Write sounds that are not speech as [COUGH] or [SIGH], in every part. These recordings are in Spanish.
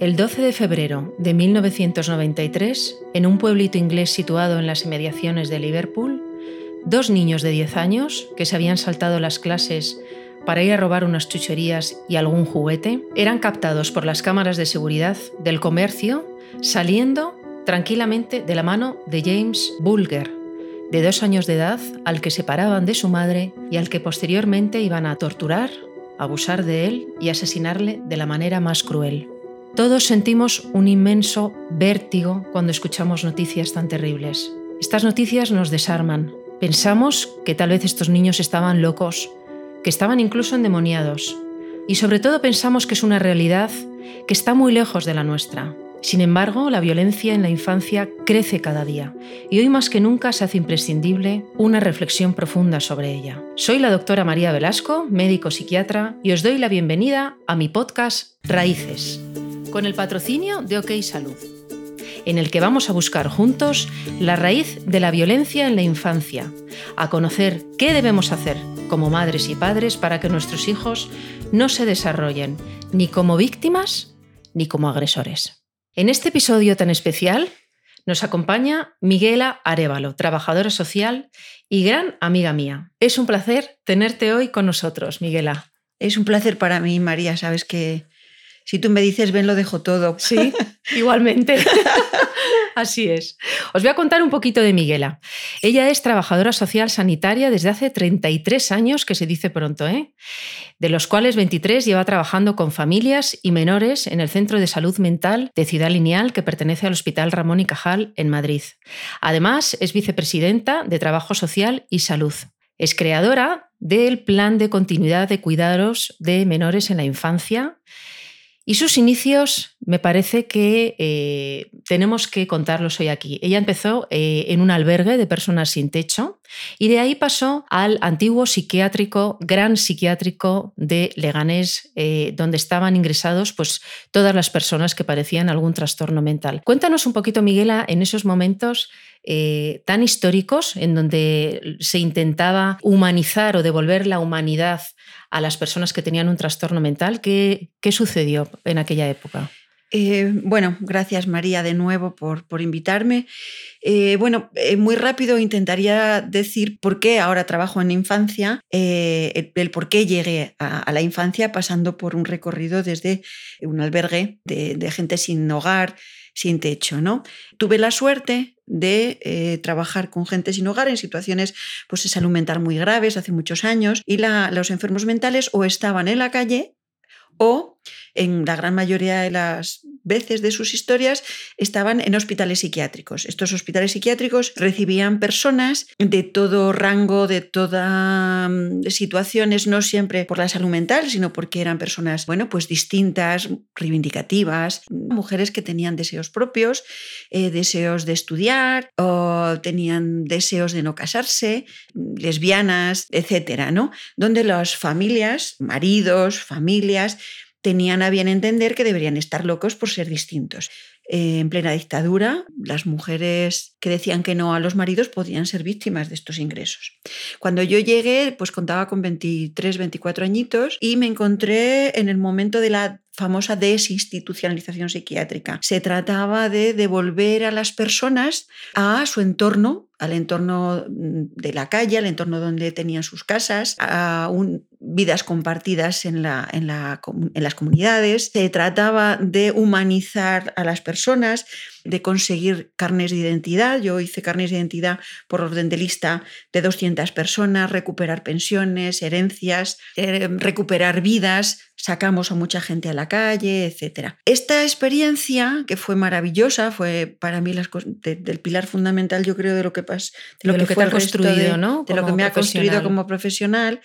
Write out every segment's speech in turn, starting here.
El 12 de febrero de 1993, en un pueblito inglés situado en las inmediaciones de Liverpool, dos niños de 10 años, que se habían saltado las clases para ir a robar unas chucherías y algún juguete, eran captados por las cámaras de seguridad del comercio saliendo tranquilamente de la mano de James Bulger, de dos años de edad, al que separaban de su madre y al que posteriormente iban a torturar, abusar de él y asesinarle de la manera más cruel. Todos sentimos un inmenso vértigo cuando escuchamos noticias tan terribles. Estas noticias nos desarman. Pensamos que tal vez estos niños estaban locos, que estaban incluso endemoniados. Y sobre todo pensamos que es una realidad que está muy lejos de la nuestra. Sin embargo, la violencia en la infancia crece cada día y hoy más que nunca se hace imprescindible una reflexión profunda sobre ella. Soy la doctora María Velasco, médico psiquiatra, y os doy la bienvenida a mi podcast Raíces con el patrocinio de OK Salud, en el que vamos a buscar juntos la raíz de la violencia en la infancia, a conocer qué debemos hacer como madres y padres para que nuestros hijos no se desarrollen ni como víctimas ni como agresores. En este episodio tan especial nos acompaña Miguela Arevalo, trabajadora social y gran amiga mía. Es un placer tenerte hoy con nosotros, Miguela. Es un placer para mí, María. Sabes que si tú me dices ven, lo dejo todo. Sí, [LAUGHS] igualmente. [LAUGHS] Así es. Os voy a contar un poquito de Miguela. Ella es trabajadora social sanitaria desde hace 33 años, que se dice pronto, ¿eh? de los cuales 23 lleva trabajando con familias y menores en el Centro de Salud Mental de Ciudad Lineal, que pertenece al Hospital Ramón y Cajal en Madrid. Además, es vicepresidenta de Trabajo Social y Salud. Es creadora del Plan de Continuidad de Cuidados de Menores en la Infancia y sus inicios me parece que eh, tenemos que contarlos hoy aquí. Ella empezó eh, en un albergue de personas sin techo y de ahí pasó al antiguo psiquiátrico, gran psiquiátrico de Leganés, eh, donde estaban ingresados pues, todas las personas que padecían algún trastorno mental. Cuéntanos un poquito, Miguela, en esos momentos tan históricos en donde se intentaba humanizar o devolver la humanidad a las personas que tenían un trastorno mental. ¿Qué, qué sucedió en aquella época? Eh, bueno, gracias María de nuevo por, por invitarme. Eh, bueno, eh, muy rápido intentaría decir por qué ahora trabajo en infancia, el, por qué llegué a, la infancia pasando por un recorrido desde un albergue de gente sin hogar, sin techo. ¿no? Tuve la suerte de eh, trabajar con gente sin hogar en situaciones pues, de salud mental muy graves hace muchos años y los enfermos mentales o estaban en la calle o en la gran mayoría de las veces de sus historias estaban en hospitales psiquiátricos. Estos hospitales psiquiátricos recibían personas de todo rango, de todas mm, situaciones, no siempre por la salud mental, sino porque eran personas, bueno, pues distintas, reivindicativas, mujeres que tenían deseos propios, eh, deseos de estudiar o tenían deseos de no casarse, lesbianas, etcétera, ¿no? Donde las familias, maridos, familias, tenían a bien entender que deberían estar locos por ser distintos. Eh, en plena dictadura, las mujeres que decían que no a los maridos podían ser víctimas de estos ingresos. Cuando yo llegué, pues contaba con 23, 24 añitos y me encontré en el momento de la famosa desinstitucionalización psiquiátrica. Se trataba de devolver a las personas a su entorno, al entorno mm, de la calle, al entorno donde tenían sus casas, a vidas compartidas en, la, en, en las comunidades. Se trataba de humanizar a las personas, de conseguir carnes de identidad. Yo hice carnes de identidad por orden de lista de 200 personas, recuperar pensiones, herencias, eh, recuperar vidas, sacamos a mucha gente a la calle, etc. Esta experiencia, que fue maravillosa, fue para mí las, del pilar fundamental, yo creo, de lo que, de lo, que, fue construido, ¿no? de lo que me ha construido como profesional.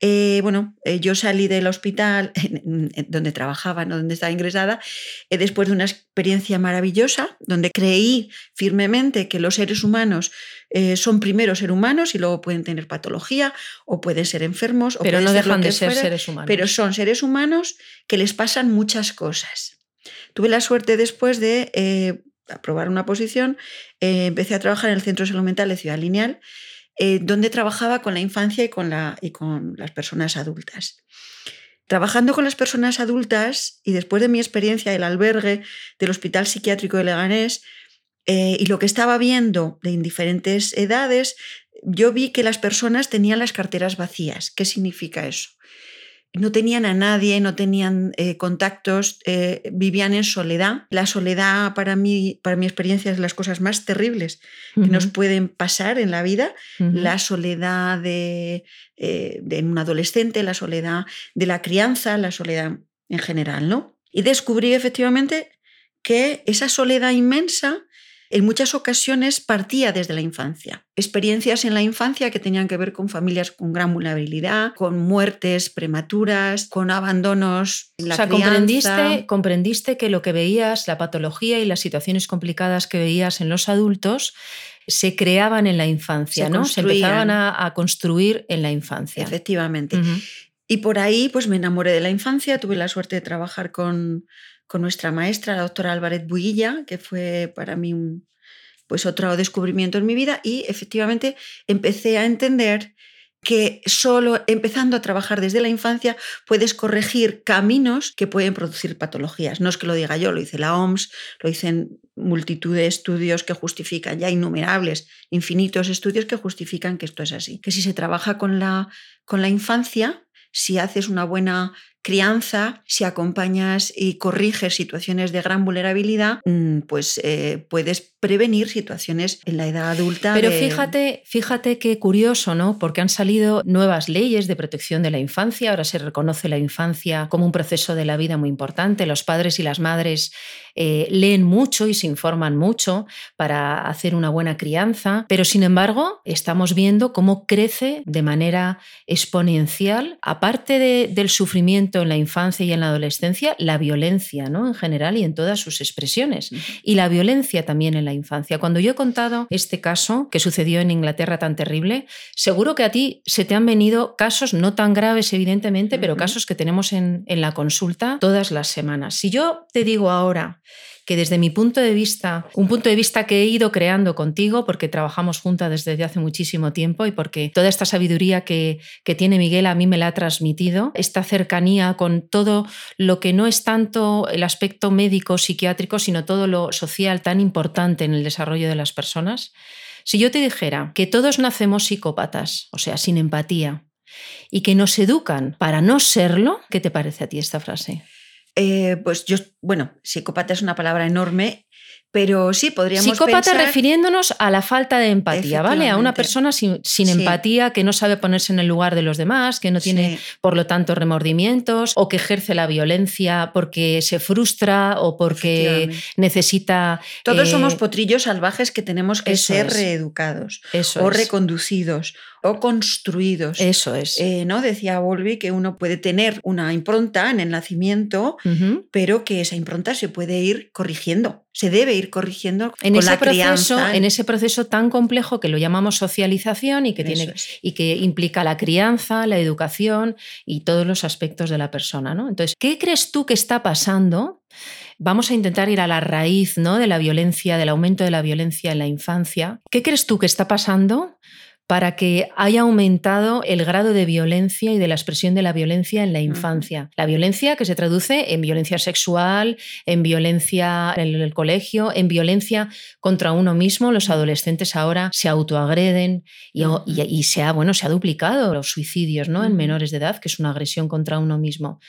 Eh, bueno, eh, yo salí del hospital [LAUGHS] donde trabajaba, ¿no? donde estaba ingresada, eh, después de una experiencia maravillosa, donde creí firmemente que los seres humanos son primero seres humanos y luego pueden tener patología o pueden ser enfermos. Pero no dejan de ser seres humanos. Pero son seres humanos que les pasan muchas cosas. Tuve la suerte después de aprobar una posición, empecé a trabajar en el Centro de Salud Mental de Ciudad Lineal eh, donde trabajaba con la infancia y con, la, y con las personas adultas. Trabajando con las personas adultas y después de mi experiencia del albergue del Hospital Psiquiátrico de Leganés eh, y lo que estaba viendo de diferentes edades, yo vi que las personas tenían las carteras vacías. ¿Qué significa eso? No tenían a nadie, no tenían eh, contactos, eh, vivían en soledad. La soledad para mí, para mi experiencia, es de las cosas más terribles que nos pueden pasar en la vida. La soledad de, eh, de, un adolescente, la soledad de la crianza, la soledad en general, ¿no? Y descubrí efectivamente que esa soledad inmensa en muchas ocasiones partía desde la infancia. Experiencias en la infancia que tenían que ver con familias con gran vulnerabilidad, con muertes prematuras, con abandonos en la o sea, comprendiste, comprendiste que lo que veías, la patología y las situaciones complicadas que veías en los adultos, se creaban en la infancia, ¿no? Se empezaban a, construir en la infancia. Efectivamente. Y por ahí pues me enamoré de la infancia, tuve la suerte de trabajar con, con nuestra maestra, la doctora Álvarez Builla, que fue para mí pues otro descubrimiento en mi vida y efectivamente empecé a entender que solo empezando a trabajar desde la infancia puedes corregir caminos que pueden producir patologías. No es que lo diga yo, lo dice la OMS, lo dicen multitud de estudios que justifican, ya innumerables, infinitos estudios que justifican que esto es así. Que si se trabaja con la, con la infancia, si haces una buena crianza, si acompañas y corriges situaciones de gran vulnerabilidad, mm, pues eh, puedes prevenir situaciones en la edad adulta. Pero fíjate, fíjate qué curioso, ¿no? Porque han salido nuevas leyes de protección de la infancia, ahora se reconoce la infancia como un proceso de la vida muy importante, los padres y las madres eh, leen mucho y se informan mucho para hacer una buena crianza, pero sin embargo estamos viendo cómo crece de manera exponencial, aparte del sufrimiento en la infancia y en la adolescencia la violencia, ¿no? En general y en todas sus expresiones. Y la violencia también en la infancia. Cuando yo he contado este caso que sucedió en Inglaterra tan terrible, seguro que a ti se te han venido casos no tan graves, evidentemente, pero casos que tenemos en, en la consulta todas las semanas. Si yo te digo ahora que desde mi punto de vista, un punto de vista que he ido creando contigo, porque trabajamos juntas desde hace muchísimo tiempo y porque toda esta sabiduría que, que tiene Miguel a mí me la ha transmitido, esta cercanía con todo lo que no es tanto el aspecto médico, psiquiátrico, sino todo lo social tan importante en el desarrollo de las personas. Si yo te dijera que todos nacemos psicópatas, o sea, sin empatía, y que nos educan para no serlo, ¿qué te parece a ti esta frase? Eh, pues yo, bueno, psicópata es una palabra enorme, pero sí podríamos Psicópata refiriéndonos a la falta de empatía, ¿vale? A una persona sin, empatía que no sabe ponerse en el lugar de los demás, que no tiene, por lo tanto, remordimientos o que ejerce la violencia porque se frustra o porque necesita. Todos somos eh, potrillos salvajes que tenemos que ser reeducados o reconducidos o construidos. Eso es. Eh, ¿no? Decía Volvi que uno puede tener una impronta en el nacimiento, pero que esa impronta se puede ir corrigiendo, se debe ir corrigiendo en ese proceso, En ese proceso tan complejo que lo llamamos socialización y que, tiene, y que implica la crianza, la educación y todos los aspectos de la persona. ¿no? Entonces, ¿qué crees tú que está pasando? Vamos a intentar ir a la raíz ¿no? de la violencia, del aumento de la violencia en la infancia. ¿Qué crees tú que está pasando para que haya aumentado el grado de violencia y de la expresión de la violencia en la infancia. La violencia que se traduce en violencia sexual, en violencia en el colegio, en violencia contra uno mismo. Los adolescentes ahora se autoagreden y, se, ha, bueno, se ha duplicado los suicidios ¿no? en menores de edad, que es una agresión contra uno mismo.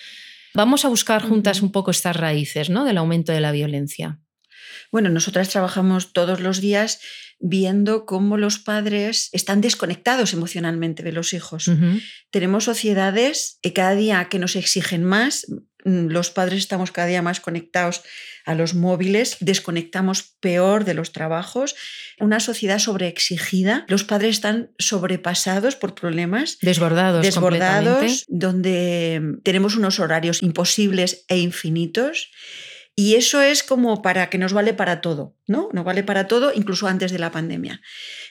Vamos a buscar juntas un poco estas raíces ¿no? del aumento de la violencia. Bueno, nosotras trabajamos todos los días viendo cómo los padres están desconectados emocionalmente de los hijos. Tenemos sociedades que cada día que nos exigen más, mm, los padres estamos cada día más conectados a los móviles, desconectamos peor de los trabajos, una sociedad sobreexigida, los padres están sobrepasados por problemas, desbordados, desbordados donde tenemos unos horarios imposibles e infinitos. Y eso es como para que nos vale para todo. ¿No? No vale para todo, incluso antes de la pandemia.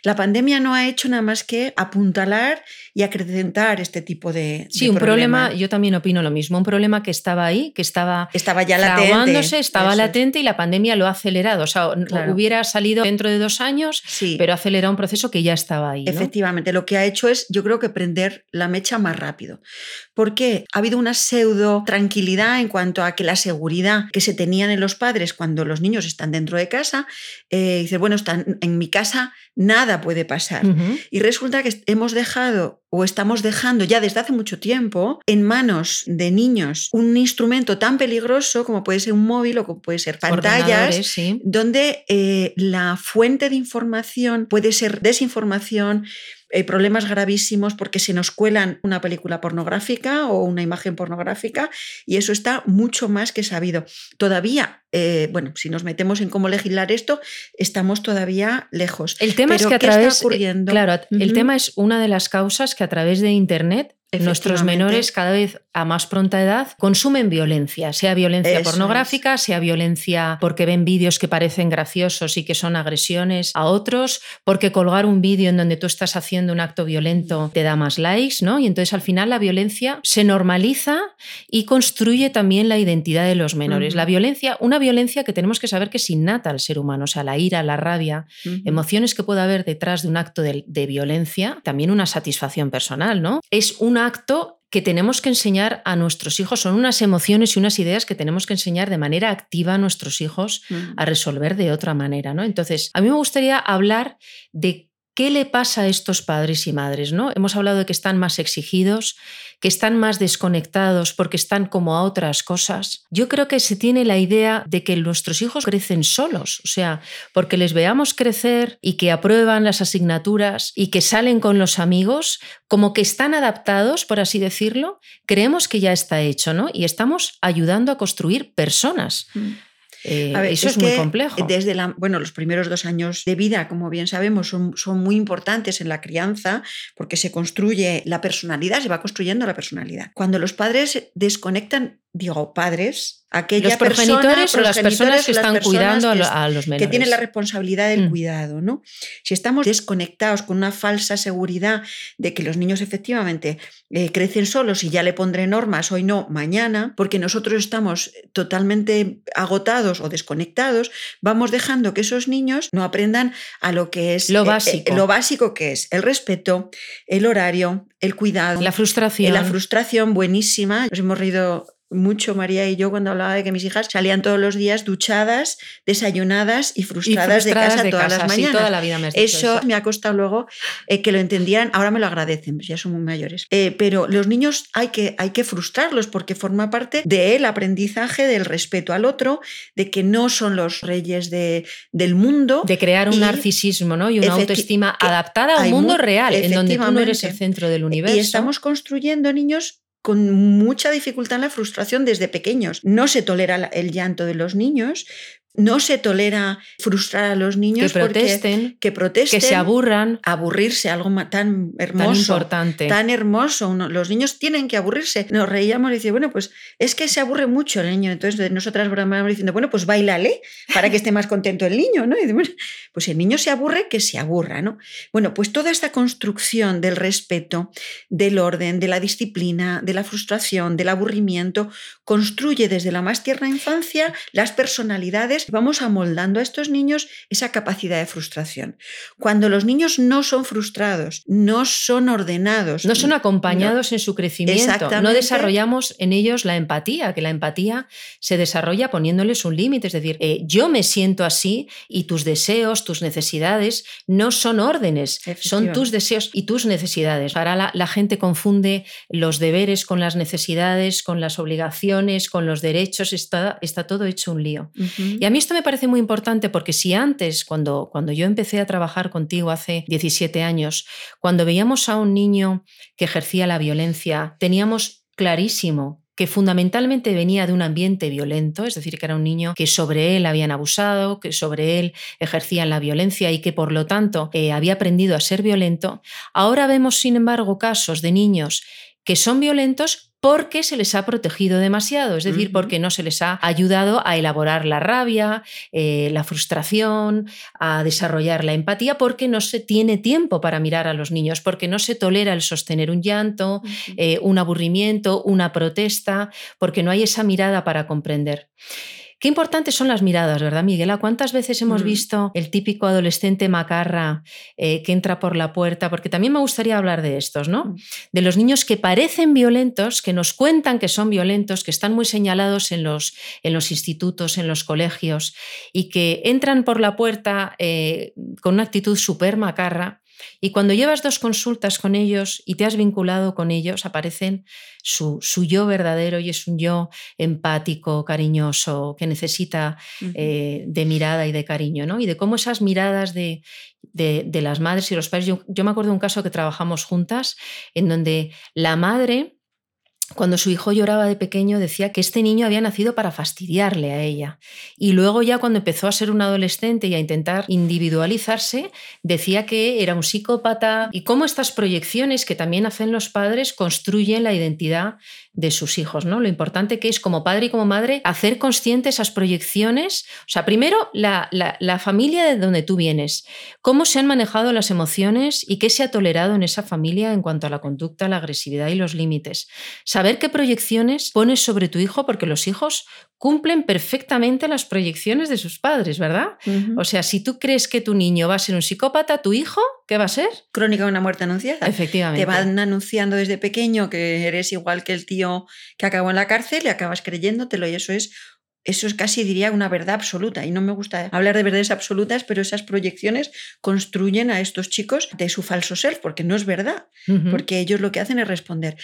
La pandemia no ha hecho nada más que apuntalar y acrecentar este tipo de. Sí, un problema. yo también opino lo mismo, un problema que estaba ahí, que estaba. Estaba ya latente. estaba latente y la pandemia lo ha acelerado. O sea, hubiera salido dentro de dos años, sí. pero ha acelerado un proceso que ya estaba ahí. Efectivamente, lo que ha hecho es, yo creo que prender la mecha más rápido. Porque ha habido una pseudo tranquilidad en cuanto a que la seguridad que se tenían en los padres cuando los niños están dentro de casa, eh, dice, bueno, están en mi casa, nada puede pasar. Y resulta que hemos dejado o estamos dejando ya desde hace mucho tiempo en manos de niños un instrumento tan peligroso como puede ser un móvil o como puede ser pantallas, donde eh, la fuente de información puede ser desinformación, hay problemas gravísimos porque se nos cuelan una película pornográfica o una imagen pornográfica y eso está mucho más que sabido. Todavía, eh, bueno, si nos metemos en cómo legislar esto, estamos todavía lejos. El tema es que a través, ocurriendo? claro, el tema es una de las causas que a través de Internet Nuestros menores cada vez a más pronta edad consumen violencia, sea violencia pornográfica, sea violencia porque ven vídeos que parecen graciosos y que son agresiones a otros, porque colgar un vídeo en donde tú estás haciendo un acto violento te da más likes, ¿no? Y entonces al final la violencia se normaliza y construye también la identidad de los menores. La violencia, una violencia que tenemos que saber que es innata al ser humano, o sea, la ira, la rabia, emociones que puede haber detrás de un acto de, de violencia, también una satisfacción personal, ¿no? Es una acto que tenemos que enseñar a nuestros hijos, son unas emociones y unas ideas que tenemos que enseñar de manera activa a nuestros hijos a resolver de otra manera. ¿no? Entonces, a mí me gustaría hablar de ¿Qué le pasa a estos padres y madres? ¿no? Hemos hablado de que están más exigidos, que están más desconectados porque están como a otras cosas. Yo creo que se tiene la idea de que nuestros hijos crecen solos, o sea, porque les veamos crecer y que aprueban las asignaturas y que salen con los amigos, como que están adaptados, por así decirlo, creemos que ya está hecho, ¿no? Y estamos ayudando a construir personas. Mm. Eh, eso es, muy complejo. Desde la, bueno, los primeros dos años de vida, como bien sabemos, son, son muy importantes en la crianza porque se construye la personalidad, se va construyendo la personalidad. Cuando los padres desconectan digo, padres, aquellos los progenitores o las personas que están cuidando a los menores. Que tienen la responsabilidad del mm. cuidado, ¿no? Si estamos desconectados con una falsa seguridad de que los niños efectivamente eh, crecen solos y ya le pondré normas hoy no, mañana, porque nosotros estamos totalmente agotados o desconectados, vamos dejando que esos niños no aprendan a lo que es lo eh, eh, básico, lo básico que es el respeto, el horario, el cuidado, la frustración, la frustración buenísima. Nos hemos reído mucho María y yo cuando hablaba de que mis hijas salían todos los días duchadas, desayunadas y frustradas, de casa todas las mañanas. toda la vida me eso, me ha costado luego eh, que lo entendieran. Ahora me lo agradecen, pues ya son muy mayores. Eh, pero los niños hay que, hay que frustrarlos porque forma parte del aprendizaje del respeto al otro, de que no son los reyes de, del mundo. De crear un narcisismo ¿no? y una autoestima adaptada a un mundo real, en donde tú no eres el centro del universo. Y estamos construyendo niños con mucha dificultad en la frustración desde pequeños. No se tolera el llanto de los niños, no se tolera frustrar a los niños que protesten, que protesten, que se aburran, aburrirse, algo tan hermoso, tan importante, tan hermoso. los niños tienen que aburrirse. Nos reíamos y decía, bueno, pues es que se aburre mucho el niño. Entonces nosotras bromeamos diciendo, bueno, pues bailale para que esté más contento el niño, ¿no? Y bueno, pues el niño se aburre, que se aburra, ¿no? Bueno, pues toda esta construcción del respeto, del orden, de la disciplina, de la frustración, del aburrimiento, construye desde la más tierna infancia las personalidades vamos amoldando a estos niños esa capacidad de frustración. Cuando los niños no son frustrados, no son ordenados, no son acompañados en su crecimiento, no desarrollamos en ellos la empatía, que la empatía se desarrolla poniéndoles un límite, es decir, eh, yo me siento así y tus deseos, tus necesidades no son órdenes, son tus deseos y tus necesidades. Ahora la, gente confunde los deberes con las necesidades, con las obligaciones, con los derechos, está, está todo hecho un lío. Y a mí esto me parece muy importante porque si antes, cuando, cuando yo empecé a trabajar contigo hace 17 años, cuando veíamos a un niño que ejercía la violencia, teníamos clarísimo que fundamentalmente venía de un ambiente violento, es decir, que era un niño que sobre él habían abusado, que sobre él ejercían la violencia y que por lo tanto eh, había aprendido a ser violento, ahora vemos sin embargo casos de niños que son violentos porque se les ha protegido demasiado, es decir, porque no se les ha ayudado a elaborar la rabia, eh, la frustración, a desarrollar la empatía, porque no se tiene tiempo para mirar a los niños, porque no se tolera el sostener un llanto, eh, un aburrimiento, una protesta, porque no hay esa mirada para comprender. Qué importantes son las miradas, ¿verdad, Miguela? ¿Cuántas veces hemos mm. visto el típico adolescente macarra eh, que entra por la puerta? Porque también me gustaría hablar de estos, ¿no? Mm. De los niños que parecen violentos, que nos cuentan que son violentos, que están muy señalados en los, en los institutos, en los colegios, y que entran por la puerta eh, con una actitud súper macarra y cuando llevas dos consultas con ellos y te has vinculado con ellos, aparecen su, yo verdadero y es un yo empático, cariñoso, que necesita eh, de mirada y de cariño, ¿no? Y de cómo esas miradas de, de, las madres y los padres. Yo, yo me acuerdo de un caso que trabajamos juntas en donde la madre cuando su hijo lloraba de pequeño decía que este niño había nacido para fastidiarle a ella. Y luego ya cuando empezó a ser un adolescente y a intentar individualizarse, decía que era un psicópata y cómo estas proyecciones que también hacen los padres construyen la identidad de sus hijos, ¿no? Lo importante que es como padre y como madre hacer consciente esas proyecciones. O sea, primero la, la, familia de donde tú vienes, cómo se han manejado las emociones y qué se ha tolerado en esa familia en cuanto a la conducta, la agresividad y los límites. Saber qué proyecciones pones sobre tu hijo, porque los hijos cumplen perfectamente las proyecciones de sus padres, ¿verdad? O sea, si tú crees que tu niño va a ser un psicópata, tu hijo, ¿qué va a ser? Crónica de una muerte anunciada. Efectivamente. Te van anunciando desde pequeño que eres igual que el tío que acabó en la cárcel y acabas creyéndotelo y eso es eso es casi, diría, una verdad absoluta. Y no me gusta hablar de verdades absolutas, pero esas proyecciones construyen a estos chicos de su falso ser, porque no es verdad, porque ellos lo que hacen es responder.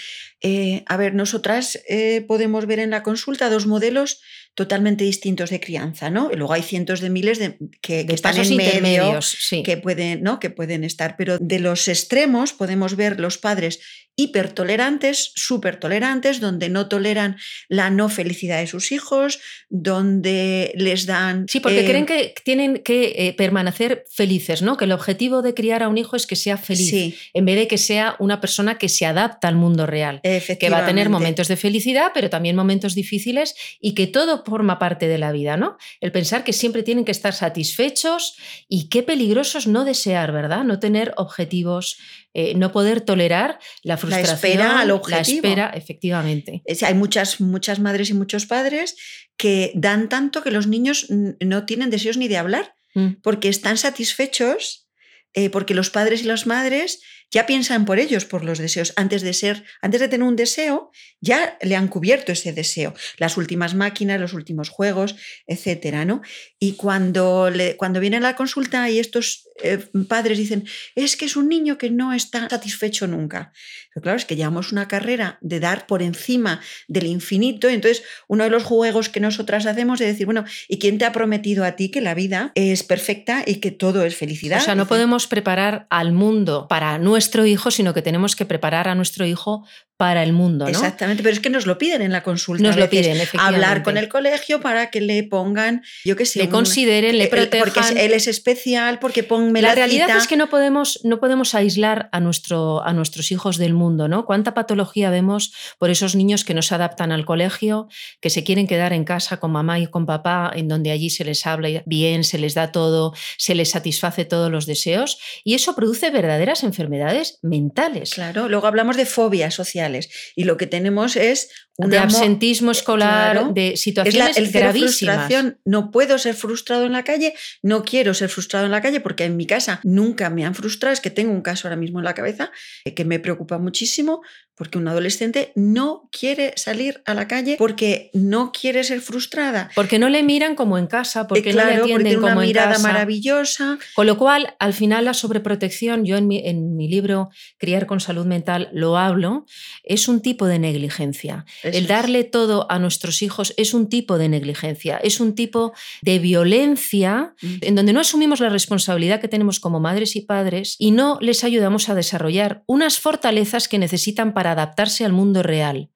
Eh, a ver, nosotras eh, podemos ver en la consulta dos modelos totalmente distintos de crianza, ¿no? Y luego hay cientos de miles de, que, están en medio, que, pueden, ¿no? que pueden estar. Pero de los extremos podemos ver los padres hipertolerantes, súper tolerantes, donde no toleran la no felicidad de sus hijos, donde les dan... Sí, porque eh, creen que tienen que eh, permanecer felices, ¿no? Que el objetivo de criar a un hijo es que sea feliz, en vez de que sea una persona que se adapta al mundo real, que va a tener momentos de felicidad, pero también momentos difíciles y que todo forma parte de la vida, ¿no? El pensar que siempre tienen que estar satisfechos y qué peligrosos no desear, ¿verdad? No tener objetivos eh, no poder tolerar la frustración. La espera al objetivo. La espera, efectivamente. hay muchas, muchas madres y muchos padres que dan tanto que los niños no tienen deseos ni de hablar, mm. porque están satisfechos, eh, porque los padres y las madres ya piensan por ellos, por los deseos. Antes de ser, antes de tener un deseo, ya le han cubierto ese deseo. Las últimas máquinas, los últimos juegos, etcétera, ¿no? Y cuando, le, cuando viene a la consulta y estos eh, padres dicen, es que es un niño que no está satisfecho nunca. Pero claro, es que llevamos una carrera de dar por encima del infinito. Entonces, uno de los juegos que nosotras hacemos es decir, bueno, ¿y quién te ha prometido a ti que la vida es perfecta y que todo es felicidad? O sea, no podemos preparar al mundo para nuestro hijo, sino que tenemos que preparar a nuestro hijo para el mundo. ¿no? Exactamente, pero es que nos lo piden en la consulta. Nos lo piden, efectivamente. Hablar con el colegio para que le pongan, yo qué sé. Le consideren, le protejan. Porque él es especial, porque ponme la, la realidad es que no podemos, no podemos aislar a, nuestro, a nuestros hijos del mundo, ¿no? ¿Cuánta patología vemos por esos niños que no se adaptan al colegio, que se quieren quedar en casa con mamá y con papá, en donde allí se les habla bien, se les da todo, se les satisface todos los deseos, y eso produce verdaderas enfermedades mentales. Claro, luego hablamos de fobia social y lo que tenemos es un de absentismo escolar, de situaciones es la, gravísimas. No puedo ser frustrado en la calle, no quiero ser frustrado en la calle porque en mi casa nunca me han frustrado. Es que tengo un caso ahora mismo en la cabeza eh, que me preocupa muchísimo porque un adolescente no quiere salir a la calle porque no quiere ser frustrada. Porque no le miran como en casa, porque no le atienden como una mirada maravillosa. Con lo cual, al final, la sobreprotección, yo en mi, en mi libro Criar con Salud Mental lo hablo, es un tipo de negligencia. El darle todo a nuestros hijos es un tipo de negligencia, es un tipo de violencia mm. en donde no asumimos la responsabilidad que tenemos como madres y padres y no les ayudamos a desarrollar unas fortalezas que necesitan para adaptarse al mundo real.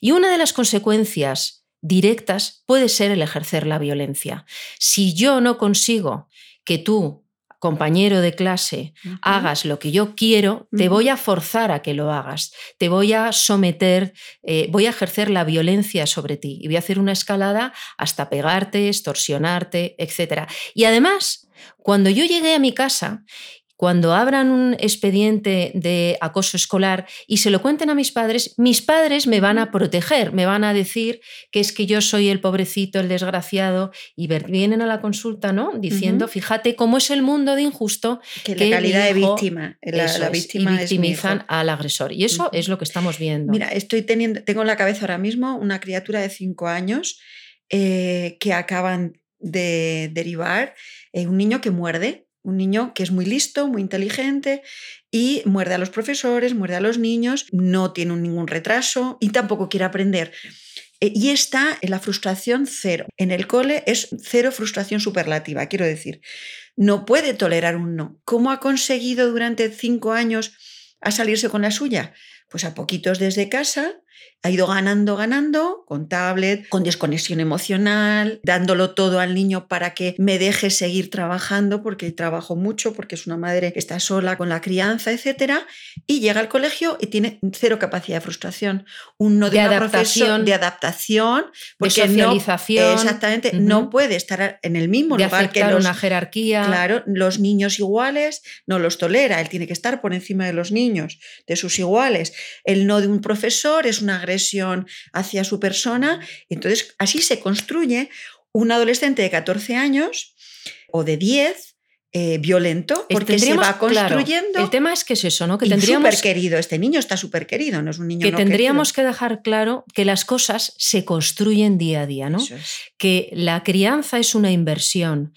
Y una de las consecuencias directas puede ser el ejercer la violencia. Si yo no consigo que tú compañero de clase, hagas lo que yo quiero, te voy a forzar a que lo hagas, te voy a someter, eh, voy a ejercer la violencia sobre ti y voy a hacer una escalada hasta pegarte, extorsionarte, etc. Y además, cuando yo llegué a mi casa cuando abran un expediente de acoso escolar y se lo cuenten a mis padres, mis padres me van a proteger, me van a decir que es que yo soy el pobrecito, el desgraciado, y vienen a la consulta, ¿no? Diciendo, fíjate cómo es el mundo de injusto. Que, la calidad de víctima, la, víctima y victimizan al agresor. Y eso es lo que estamos viendo. Mira, estoy teniendo, tengo en la cabeza ahora mismo una criatura de cinco años eh, que acaban de derivar, eh, un niño que muerde un niño que es muy listo, muy inteligente y muerde a los profesores, muerde a los niños, no tiene ningún retraso y tampoco quiere aprender. E, y está en la frustración cero. En el cole es cero frustración superlativa, quiero decir. No puede tolerar un no. ¿Cómo ha conseguido durante cinco años a salirse con la suya? Pues a poquitos desde casa, ha ido ganando, ganando, con tablet, con desconexión emocional, dándolo todo al niño para que me deje seguir trabajando, porque trabajo mucho, porque es una madre que está sola con la crianza, etc. Y llega al colegio y tiene cero capacidad de frustración. Un no de, adaptación, de adaptación, porque de socialización. exactamente, no puede estar en el mismo lugar que los, una jerarquía. Claro, los niños iguales no los tolera, él tiene que estar por encima de los niños, de sus iguales. El no de un profesor es una agresión hacia su persona. Entonces, así se construye un adolescente de 14 años o de 10 eh, violento porque se va construyendo. el tema es que es eso, ¿no? Que tendríamos súper querido. Este niño está súper querido, no es un niño que tendríamos que dejar claro que las cosas se construyen día a día, ¿no? Que la crianza es una inversión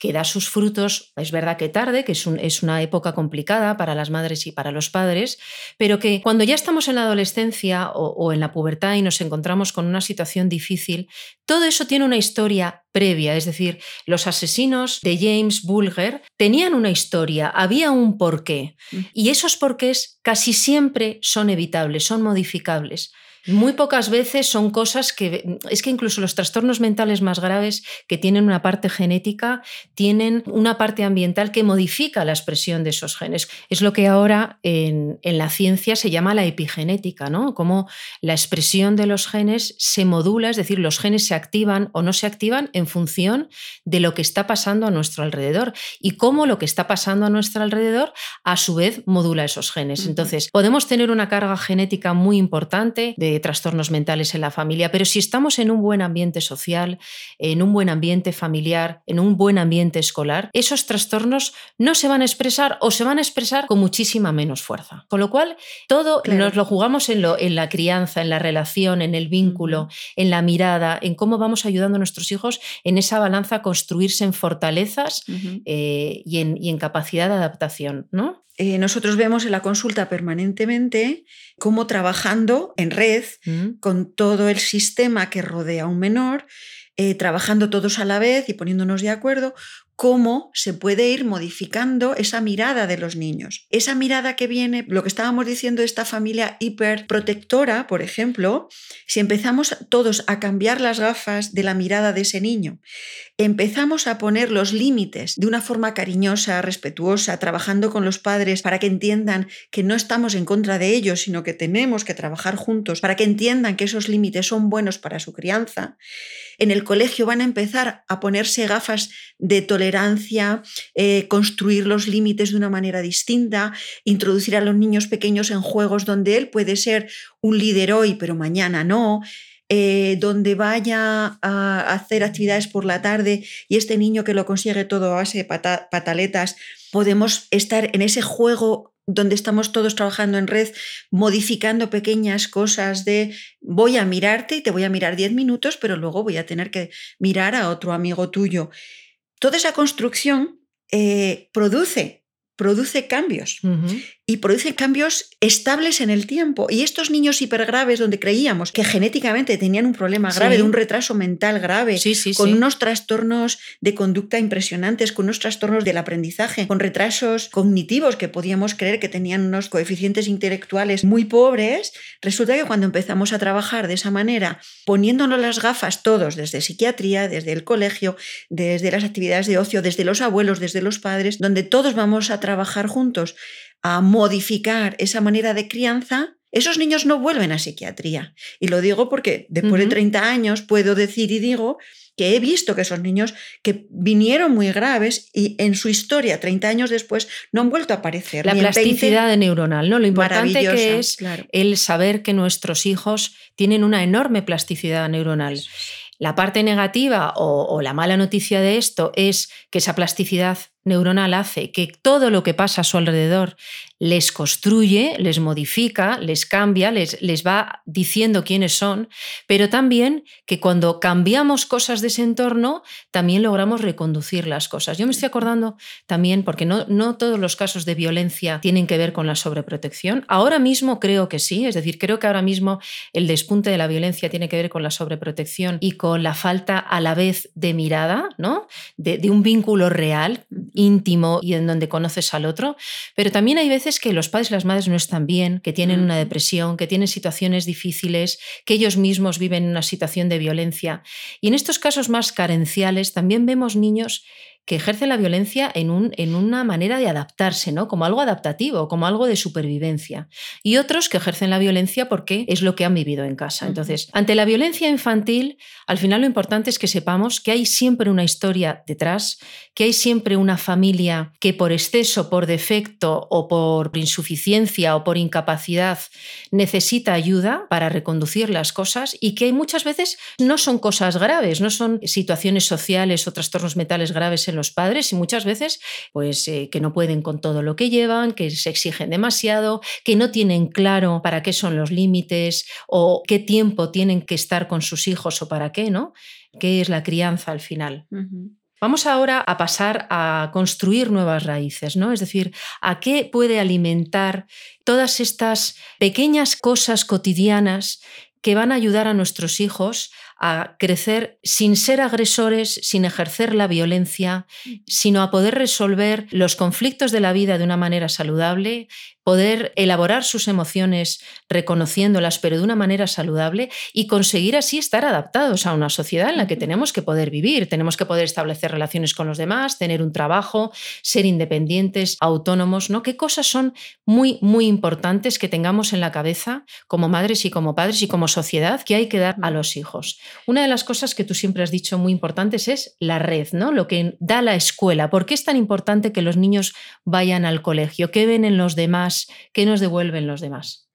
que da sus frutos, es verdad que tarde, que es, es, una época complicada para las madres y para los padres, pero que cuando ya estamos en la adolescencia o, en la pubertad y nos encontramos con una situación difícil, todo eso tiene una historia previa, es decir, los asesinos de James Bulger tenían una historia, había un porqué, mm. y esos porqués casi siempre son evitables, son modificables. Muy pocas veces son cosas que, es que incluso los trastornos mentales más graves que tienen una parte genética, tienen una parte ambiental que modifica la expresión de esos genes. Es lo que ahora en, la ciencia se llama la epigenética, ¿no? Cómo la expresión de los genes se modula, es decir, los genes se activan o no se activan en función de lo que está pasando a nuestro alrededor y cómo lo que está pasando a nuestro alrededor a su vez modula esos genes. Entonces, podemos tener una carga genética muy importante de trastornos mentales en la familia, pero si estamos en un buen ambiente social, en un buen ambiente familiar, en un buen ambiente escolar, esos trastornos no se van a expresar o se van a expresar con muchísima menos fuerza. Con lo cual, todo nos lo jugamos en, lo, en la crianza, en la relación, en el vínculo, en la mirada, en cómo vamos ayudando a nuestros hijos en esa balanza a construirse en fortalezas eh, y, en, y en capacidad de adaptación, ¿no? Eh, nosotros vemos en la consulta permanentemente cómo trabajando en red mm. con todo el sistema que rodea a un menor, eh, trabajando todos a la vez y poniéndonos de acuerdo, cómo se puede ir modificando esa mirada de los niños. Esa mirada que viene, lo que estábamos diciendo de esta familia hiperprotectora, por ejemplo, si empezamos todos a cambiar las gafas de la mirada de ese niño, empezamos a poner los límites de una forma cariñosa, respetuosa, trabajando con los padres para que entiendan que no estamos en contra de ellos, sino que tenemos que trabajar juntos para que entiendan que esos límites son buenos para su crianza, en el colegio van a empezar a ponerse gafas de tolerancia, eh, construir los límites de una manera distinta, introducir a los niños pequeños en juegos donde él puede ser un líder hoy, pero mañana no. Eh, donde vaya a hacer actividades por la tarde y este niño que lo consigue todo a base de pataletas, podemos estar en ese juego donde estamos todos trabajando en red, modificando pequeñas cosas de voy a mirarte y te voy a mirar 10 minutos, pero luego voy a tener que mirar a otro amigo tuyo. Toda esa construcción eh, produce produce cambios y produce cambios estables en el tiempo. Y estos niños hipergraves, donde creíamos que genéticamente tenían un problema grave, de un retraso mental grave, con unos trastornos de conducta impresionantes, con unos trastornos del aprendizaje, con retrasos cognitivos que podíamos creer que tenían unos coeficientes intelectuales muy pobres, resulta que cuando empezamos a trabajar de esa manera, poniéndonos las gafas todos, desde psiquiatría, desde el colegio, desde las actividades de ocio, desde los abuelos, desde los padres, donde todos vamos a trabajar juntos a modificar esa manera de crianza, esos niños no vuelven a psiquiatría. Y lo digo porque después de 30 años puedo decir y digo que he visto que esos niños que vinieron muy graves y en su historia 30 años después no han vuelto a aparecer. La plasticidad neuronal, ¿no? Lo importante que es el saber que nuestros hijos tienen una enorme plasticidad neuronal. La parte negativa o, la mala noticia de esto es que esa plasticidad neuronal hace que todo lo que pasa a su alrededor les construye, les modifica, les cambia, les, les, va diciendo quiénes son, pero también que cuando cambiamos cosas de ese entorno, también logramos reconducir las cosas. Yo me estoy acordando también, porque no, no todos los casos de violencia tienen que ver con la sobreprotección. Ahora mismo creo que sí, es decir, creo que ahora mismo el despunte de la violencia tiene que ver con la sobreprotección y con la falta a la vez de mirada, ¿no? de, de un vínculo real, íntimo y en donde conoces al otro, pero también hay veces que los padres y las madres no están bien, que tienen una depresión, que tienen situaciones difíciles, que ellos mismos viven una situación de violencia. Y en estos casos más carenciales también vemos niños que ejercen la violencia en, un, en una manera de adaptarse, ¿no? como algo adaptativo, como algo de supervivencia. Y otros que ejercen la violencia porque es lo que han vivido en casa. Entonces, ante la violencia infantil, al final lo importante es que sepamos que hay siempre una historia detrás, que hay siempre una familia que por exceso, por defecto o por insuficiencia o por incapacidad necesita ayuda para reconducir las cosas y que muchas veces no son cosas graves, no son situaciones sociales o trastornos mentales graves en los padres y muchas veces pues eh, que no pueden con todo lo que llevan, que se exigen demasiado, que no tienen claro para qué son los límites o qué tiempo tienen que estar con sus hijos o para qué, ¿no? ¿Qué es la crianza al final? Vamos ahora a pasar a construir nuevas raíces, ¿no? Es decir, a qué puede alimentar todas estas pequeñas cosas cotidianas que van a ayudar a nuestros hijos a crecer sin ser agresores, sin ejercer la violencia, sino a poder resolver los conflictos de la vida de una manera saludable, poder elaborar sus emociones reconociéndolas, pero de una manera saludable y conseguir así estar adaptados a una sociedad en la que tenemos que poder vivir, tenemos que poder establecer relaciones con los demás, tener un trabajo, ser independientes, autónomos, ¿no? ¿Qué cosas son muy, muy importantes que tengamos en la cabeza como madres y como padres y como sociedad que hay que dar a los hijos? Una de las cosas que tú siempre has dicho muy importantes es la red, ¿no? Lo que da la escuela. ¿Por qué es tan importante que los niños vayan al colegio? ¿Qué ven en los demás? ¿Qué nos devuelven los demás?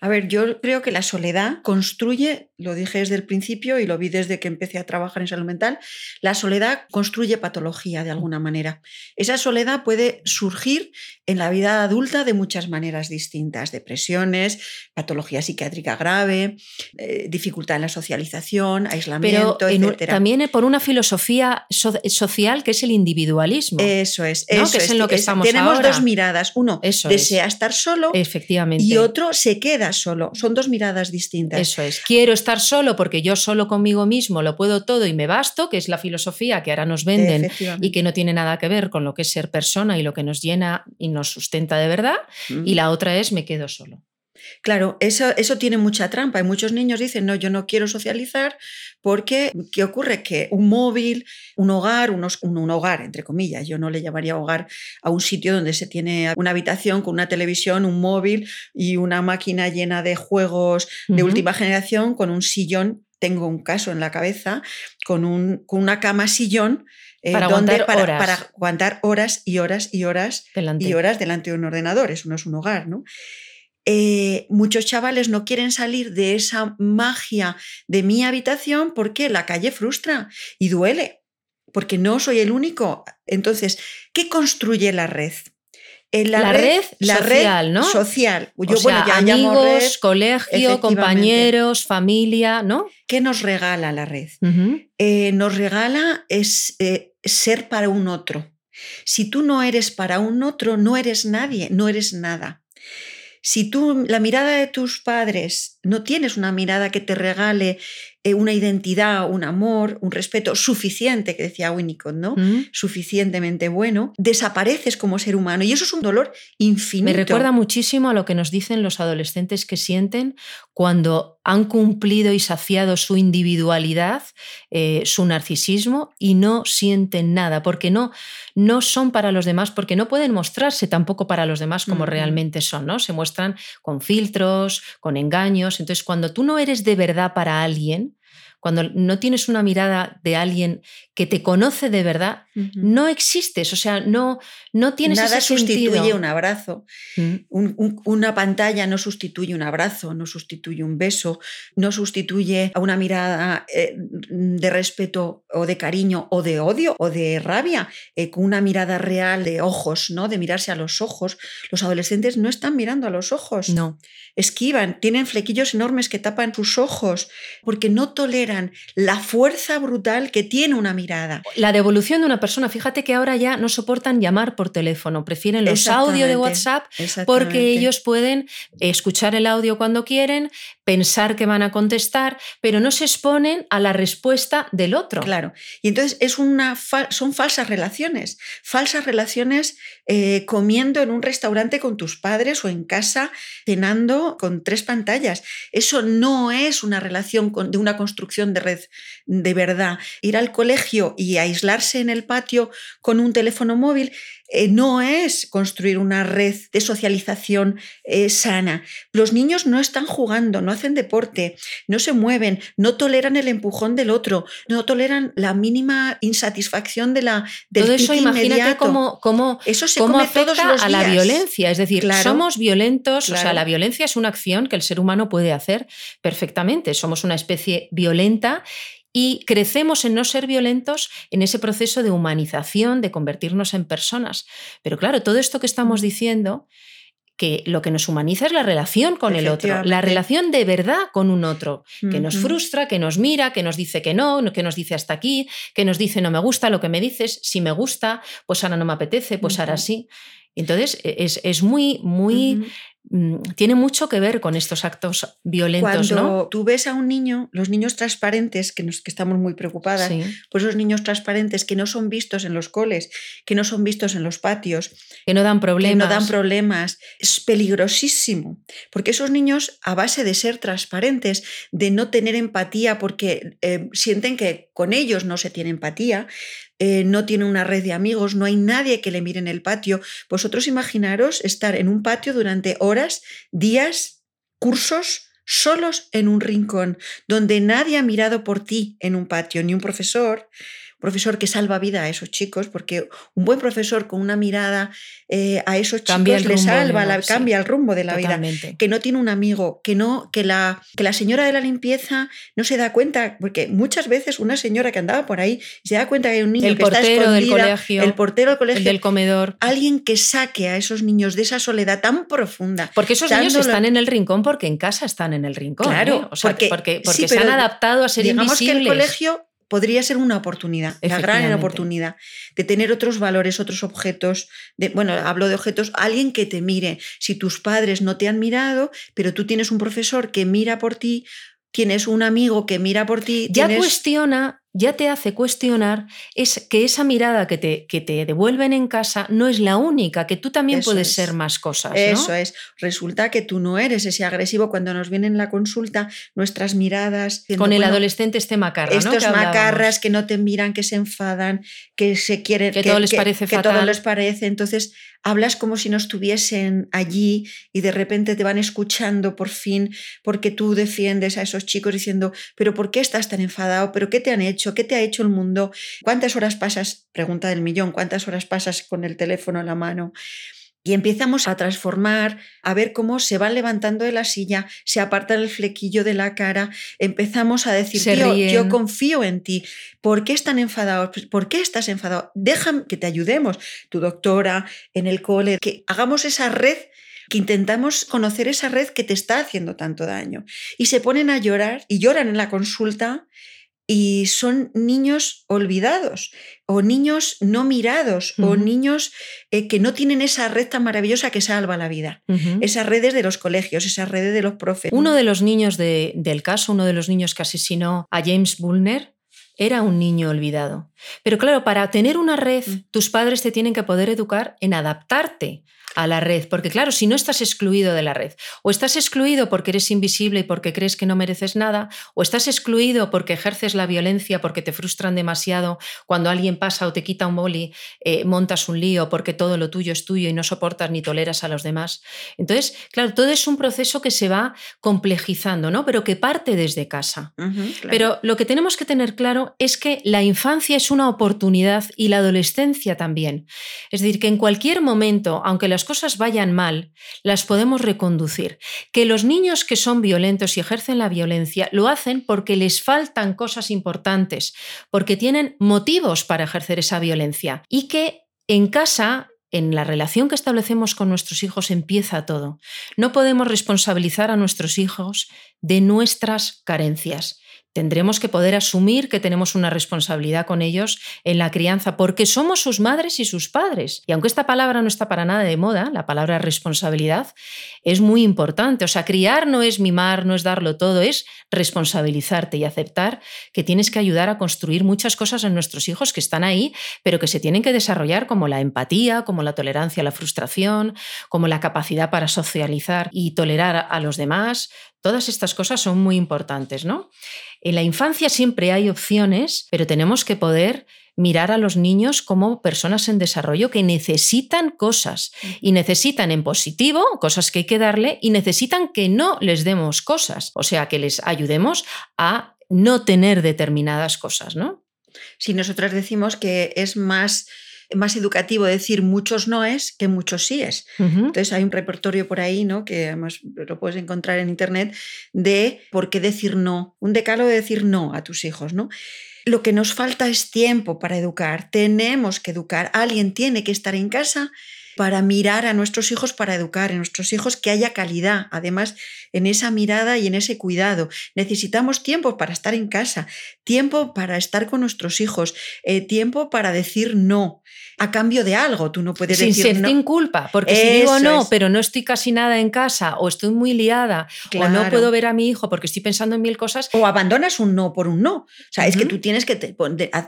A ver, yo creo que la soledad construye, lo dije desde el principio y lo vi desde que empecé a trabajar en salud mental, la soledad construye patología de alguna manera. Esa soledad puede surgir en la vida adulta de muchas maneras distintas, depresiones, patología psiquiátrica grave, eh, dificultad en la socialización, aislamiento, Pero también por una filosofía social que es el individualismo. Eso es, eso es, en lo que estamos Tenemos dos miradas, uno desea estar solo Efectivamente. y otro se queda solo. Son dos miradas distintas. Eso es. Quiero estar solo porque yo solo conmigo mismo lo puedo todo y me basto, que es la filosofía que ahora nos venden y que no tiene nada que ver con lo que es ser persona y lo que nos llena y nos sustenta de verdad. Y la otra es me quedo solo. Claro, eso, eso tiene mucha trampa y muchos niños dicen, no, yo no quiero socializar porque, ¿qué ocurre? Que un móvil, un hogar, unos, un, hogar, entre comillas, yo no le llamaría hogar a un sitio donde se tiene una habitación con una televisión, un móvil y una máquina llena de juegos de última generación con un sillón tengo un caso en la cabeza con, un, con una cama sillón eh, para, aguantar para, horas. para, aguantar horas y horas y horas y horas delante de un ordenador. Eso no es un hogar, ¿no? Eh, muchos chavales no quieren salir de esa magia de mi habitación porque la calle frustra y duele, porque no soy el único. Entonces, ¿qué construye la red? En la, red, la social, ¿no? Social. Yo, bueno, ya amigos, colegio, compañeros, familia, ¿no? ¿Qué nos regala la red? Eh, nos regala es, eh, ser para un otro Si tú no eres para un otro, no eres nadie, no eres nada. Si tú, la mirada de tus padres, no tienes una mirada que te regale una identidad, un amor, un respeto suficiente, que decía Winnicott, ¿no? Mm. Suficientemente bueno, desapareces como ser humano y eso es un dolor infinito. Me recuerda muchísimo a lo que nos dicen los adolescentes que sienten cuando han cumplido y saciado su individualidad, eh, su narcisismo y no sienten nada, porque no, no son para los demás, porque no pueden mostrarse tampoco para los demás como realmente son, ¿no? Se muestran con filtros, con engaños. Entonces, cuando tú no eres de verdad para alguien, cuando no tienes una mirada de alguien que te conoce de verdad, No existes, o sea, no, no tienes Nada ese sustituye sentido. un abrazo. Mm. Un- un- una pantalla no sustituye un abrazo, no sustituye un beso, no sustituye a una mirada eh, de respeto o de cariño o de odio o de rabia, eh, con una mirada real de ojos, ¿no? De mirarse a los ojos. Los adolescentes no están mirando a los ojos, No. esquivan, tienen flequillos enormes que tapan sus ojos, porque no toleran la fuerza brutal que tiene una mirada. La devolución de una persona, fíjate que ahora ya no soportan llamar por teléfono, prefieren los audios de WhatsApp porque ellos pueden escuchar el audio cuando quieren, pensar que van a contestar, pero no se exponen a la respuesta del otro. Claro. Y entonces es una son falsas relaciones. Falsas relaciones eh, comiendo en un restaurante con tus padres o en casa cenando con tres pantallas. Eso no es una relación con- de una construcción de red de verdad. Ir al colegio y aislarse en el patio con un teléfono móvil eh, no es construir una red de socialización eh, sana. Los niños no están jugando, no hacen deporte, no se mueven, no toleran el empujón del otro, no toleran la mínima insatisfacción de la, del Todo eso imagínate inmediato. cómo, cómo, Eso se cómo afecta todos los a la días. violencia. Es decir, Claro. somos violentos, o sea, la violencia es una acción que el ser humano puede hacer perfectamente. Somos una especie violenta y crecemos en no ser violentos en ese proceso de humanización, de convertirnos en personas. Pero claro, todo esto que estamos diciendo, que lo que nos humaniza es la relación con el otro, la relación de verdad con un otro, que nos frustra, que nos mira, que nos dice que no, que nos dice hasta aquí, que nos dice no me gusta lo que me dices, si me gusta, pues ahora no me apetece, pues ahora sí. Entonces e, es, es muy, muy, tiene mucho que ver con estos actos violentos, Cuando ¿no? tú ves a un niño, los niños transparentes, que, nos, que estamos muy preocupadas, Sí. pues esos niños transparentes que no son vistos en los coles, que no son vistos en los patios, Que no dan que problemas. no dan problemas, es peligrosísimo, porque esos niños a base de ser transparentes, de no tener empatía porque eh, sienten que con ellos no se tiene empatía, eh, no tiene una red de amigos, no hay nadie que le mire en el patio. Vosotros imaginaros estar en un patio durante horas, días, cursos solos en un rincón, donde nadie ha mirado por ti en un patio, ni un profesor, profesor que salva vida a esos chicos, porque un buen profesor con una mirada eh, a esos Cambia chicos el le salva, la- la- sí, cambia el rumbo de la vida que no tiene un amigo, que no, que la, que la señora de la limpieza no se da cuenta, porque muchas veces una señora que andaba por ahí se da cuenta que hay un niño El que está portero del escondida, colegio, el portero del El colegio, del comedor. alguien que saque a esos niños de esa soledad tan profunda. Porque esos niños están en el rincón porque en casa están en el rincón. Claro, ¿eh? O sea, porque- porque, porque, sí, se han adaptado a ser Digamos que el colegio podría ser una oportunidad, la gran oportunidad de tener otros valores, otros objetos. De, bueno, hablo de objetos, alguien que te mire. Si tus padres no te han mirado, pero tú tienes un profesor que mira por ti, tienes un amigo que mira por ti. ya tienes- cuestiona, ya te hace cuestionar es que esa mirada que te, que te devuelven en casa no es la única, que tú también Eso puedes es. ser más cosas. ¿no? Eso es. Resulta que tú no eres ese agresivo. Cuando nos vienen en la consulta, nuestras miradas. diciendo, Con el bueno, adolescente este macarra. ¿no? Estos que hablábamos. macarras que no te miran, que se enfadan, que se quieren. Que todo les parece que todo fatal. les parece. Entonces hablas como si no estuviesen allí y de repente te van escuchando por fin porque tú defiendes a esos chicos diciendo, pero ¿por qué estás tan enfadado? ¿Pero qué te han hecho? ¿Qué te ha hecho el mundo? ¿Cuántas horas pasas? Pregunta del millón, ¿cuántas horas pasas con el teléfono en la mano? Y empezamos a transformar, a ver cómo se van levantando de la silla, se apartan el flequillo de la cara, empezamos a decir, tío, yo confío en ti. ¿Por qué están enfadados? ¿Por qué estás enfadado? Déjame que te ayudemos, tu doctora, en el cole, que hagamos esa red que intentamos conocer esa red que te está haciendo tanto daño. Y se ponen a llorar y lloran en la consulta y son niños olvidados o niños no mirados o niños eh, que no tienen esa red tan maravillosa que salva la vida. Esas redes de los colegios, esas redes de los profes. Uno de los niños del caso, uno de los niños que asesinó a James Bullner, era un niño olvidado. Pero claro, para tener una red, mm. tus padres te tienen que poder educar en adaptarte a la red, porque claro, si no estás excluido de la red, o estás excluido porque eres invisible y porque crees que no mereces nada, o estás excluido porque ejerces la violencia, porque te frustran demasiado, cuando alguien pasa o te quita un boli, eh, montas un lío porque todo lo tuyo es tuyo y no soportas ni toleras a los demás. Entonces, claro, todo es un proceso que se va complejizando, ¿no? Pero que parte desde casa. Pero lo que tenemos que tener claro es que la infancia es una oportunidad y la adolescencia también. Es decir, que en cualquier momento, aunque las cosas vayan mal, las podemos reconducir. Que los niños que son violentos y ejercen la violencia lo hacen porque les faltan cosas importantes, porque tienen motivos para ejercer esa violencia y que en casa en la relación que establecemos con nuestros hijos empieza todo. No podemos responsabilizar a nuestros hijos de nuestras carencias tendremos que poder asumir que tenemos una responsabilidad con ellos en la crianza, porque somos sus madres y sus padres. Y aunque esta palabra no está para nada de moda, la palabra responsabilidad es muy importante. O sea, criar no es mimar, no es darlo todo, es responsabilizarte y aceptar que tienes que ayudar a construir muchas cosas en nuestros hijos que están ahí, pero que se tienen que desarrollar como la empatía, como la tolerancia a la frustración, como la capacidad para socializar y tolerar a los demás. Todas estas cosas son muy importantes, ¿no? En la infancia siempre hay opciones, pero tenemos que poder mirar a los niños como personas en desarrollo que necesitan cosas y necesitan en positivo cosas que hay que darle y necesitan que no les demos cosas, o sea, que les ayudemos a no tener determinadas cosas, ¿no? Si nosotras decimos que es más más educativo decir muchos no es que muchos sí es. Entonces hay un repertorio por ahí, ¿no? Que además lo puedes encontrar en internet, de por qué decir no, un decálogo de decir no a tus hijos, ¿no? Lo que nos falta es tiempo para educar, tenemos que educar, alguien tiene que estar en casa para mirar a nuestros hijos, para educar a nuestros hijos, que haya calidad, además, en esa mirada y en ese cuidado. Necesitamos tiempo para estar en casa, tiempo para estar con nuestros hijos, eh, tiempo para decir no a cambio de algo. Tú no puedes sin decir sin culpa, porque si digo no, pero no estoy casi nada en casa, o estoy muy liada, o no puedo ver a mi hijo porque estoy pensando en mil cosas. O abandonas un no por un no. O sea, es que tú tienes que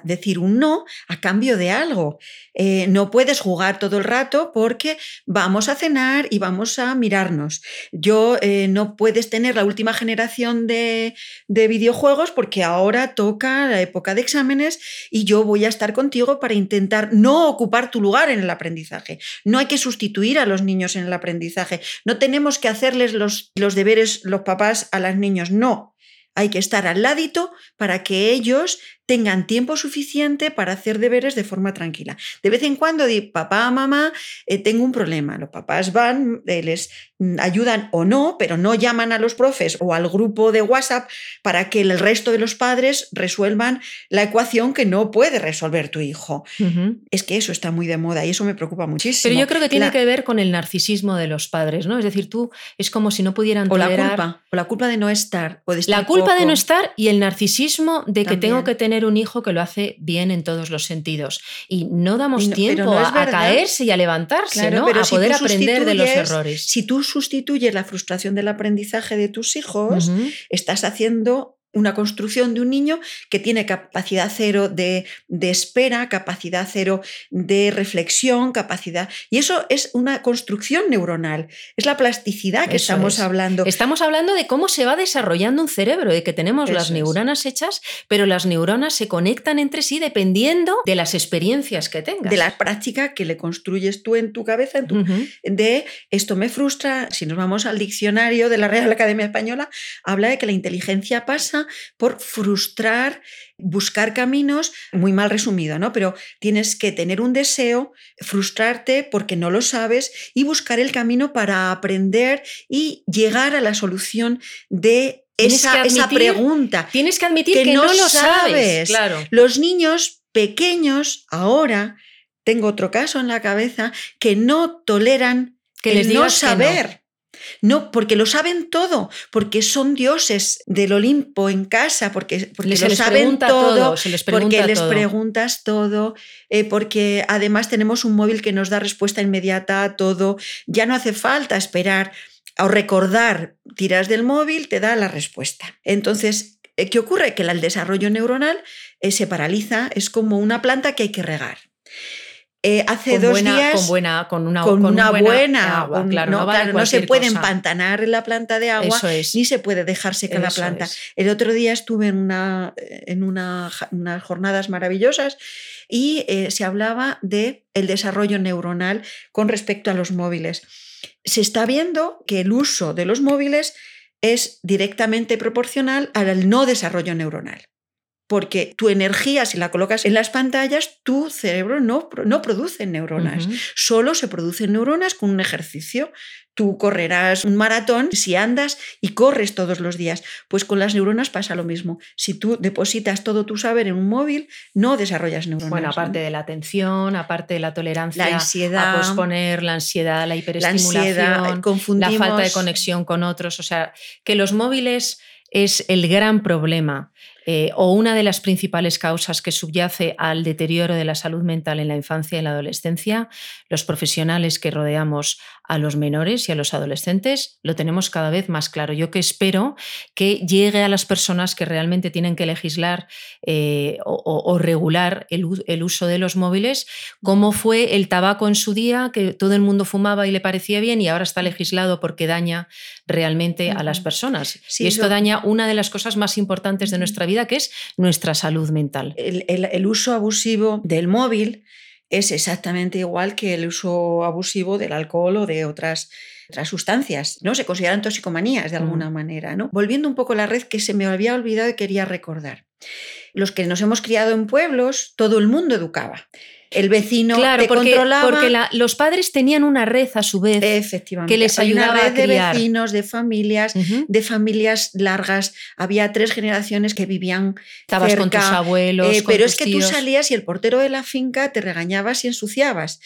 decir un no a cambio de algo. Eh, no puedes jugar todo el rato porque vamos a cenar y vamos a mirarnos. Yo eh, no puedes tener la última generación de, de videojuegos porque ahora toca la época de exámenes y yo voy a estar contigo para intentar no ocupar tu lugar en el aprendizaje. No hay que sustituir a los niños en el aprendizaje. No tenemos que hacerles los, los deberes los papás a los niños. No. Hay que estar al ladito para que ellos tengan tiempo suficiente para hacer deberes de forma tranquila. De vez en cuando di, papá, mamá, eh, tengo un problema. Los papás van, eh, les mm, ayudan o no, pero no llaman a los profes o al grupo de WhatsApp para que el resto de los padres resuelvan la ecuación que no puede resolver tu hijo. Es que eso está muy de moda y eso me preocupa muchísimo. Pero yo creo que tiene que ver con el narcisismo de los padres, ¿no? Es decir, tú es como si no pudieran o la culpa, o la culpa de no estar o de La culpa de no estar y el narcisismo de que tengo que tener un hijo que lo hace bien en todos los sentidos. Y no damos tiempo a, caerse y a levantarse, ¿no? a poder aprender de los errores. Si tú sustituyes la frustración del aprendizaje de tus hijos, estás haciendo una construcción de un niño que tiene capacidad cero de, espera, capacidad cero de reflexión, capacidad... Y eso es una construcción neuronal, es la plasticidad que estamos hablando. Estamos hablando de cómo se va desarrollando un cerebro, de que tenemos las neuronas hechas, pero las neuronas se conectan entre sí dependiendo de las experiencias que tengas. De la práctica que le construyes tú en tu cabeza, en tu, de esto me frustra, si nos vamos al diccionario de la Real Academia Española, habla de que la inteligencia pasa por frustrar, buscar caminos, muy mal resumido, ¿no? Pero tienes que tener un deseo, frustrarte porque no lo sabes y buscar el camino para aprender y llegar a la solución de esa, pregunta. Tienes que admitir que, no, lo sabes. Claro. Los niños pequeños ahora, tengo otro caso en la cabeza, que no toleran que el no saber. No, porque lo saben todo, porque son dioses del Olimpo en casa, porque, porque lo saben todo, porque les preguntas todo, eh, porque además tenemos un móvil que nos da respuesta inmediata a todo. Ya no hace falta esperar o recordar, tiras del móvil, te da la respuesta. Entonces, eh, ¿qué ocurre? Que el desarrollo neuronal eh, se paraliza, es como una planta que hay que regar. Eh, hace dos días. Con, buena, con una, con una buena, agua, claro, no, se puede empantanar la planta de agua ni se puede dejar secar la planta. El otro día estuve en, una, en una, unas jornadas maravillosas y eh, se hablaba de el desarrollo neuronal con respecto a los móviles. Se está viendo que el uso de los móviles es directamente proporcional al no desarrollo neuronal porque tu energía, si la colocas en las pantallas, tu cerebro no, no produce neuronas. Solo se producen neuronas con un ejercicio. Tú correrás un maratón si andas y corres todos los días. Pues con las neuronas pasa lo mismo. Si tú depositas todo tu saber en un móvil, no desarrollas neuronas. Bueno, aparte de la atención, aparte de la tolerancia la ansiedad, a posponer, la ansiedad, la hiperestimulación, la, la falta de conexión con otros. O sea, que los móviles es el gran problema eh, o una de las principales causas que subyace al deterioro de la salud mental en la infancia y en la adolescencia, los profesionales que rodeamos a los menores y a los adolescentes lo tenemos cada vez más claro. Yo que espero que llegue a las personas que realmente tienen que legislar eh, o, regular el, uso de los móviles, como fue el tabaco en su día, que todo el mundo fumaba y le parecía bien y ahora está legislado porque daña realmente a las personas. y esto daña una de las cosas más importantes de nuestra vida que es nuestra salud mental. El, uso abusivo del móvil es exactamente igual que el uso abusivo del alcohol o de otras, otras sustancias, ¿no? Se consideran toxicomanías de alguna manera, ¿no? Volviendo un poco a la red que se me había olvidado y quería recordar. Los que nos hemos criado en pueblos, todo el mundo educaba el vecino claro, te porque, controlaba. Porque los padres tenían una red a su vez Efectivamente. que les ayudaba una red a criar. de vecinos, de familias, de familias largas. Había tres generaciones que vivían Estabas cerca, con tus abuelos, eh, con pero tus es que tíos. tú salías y el portero de la finca te regañabas y ensuciabas.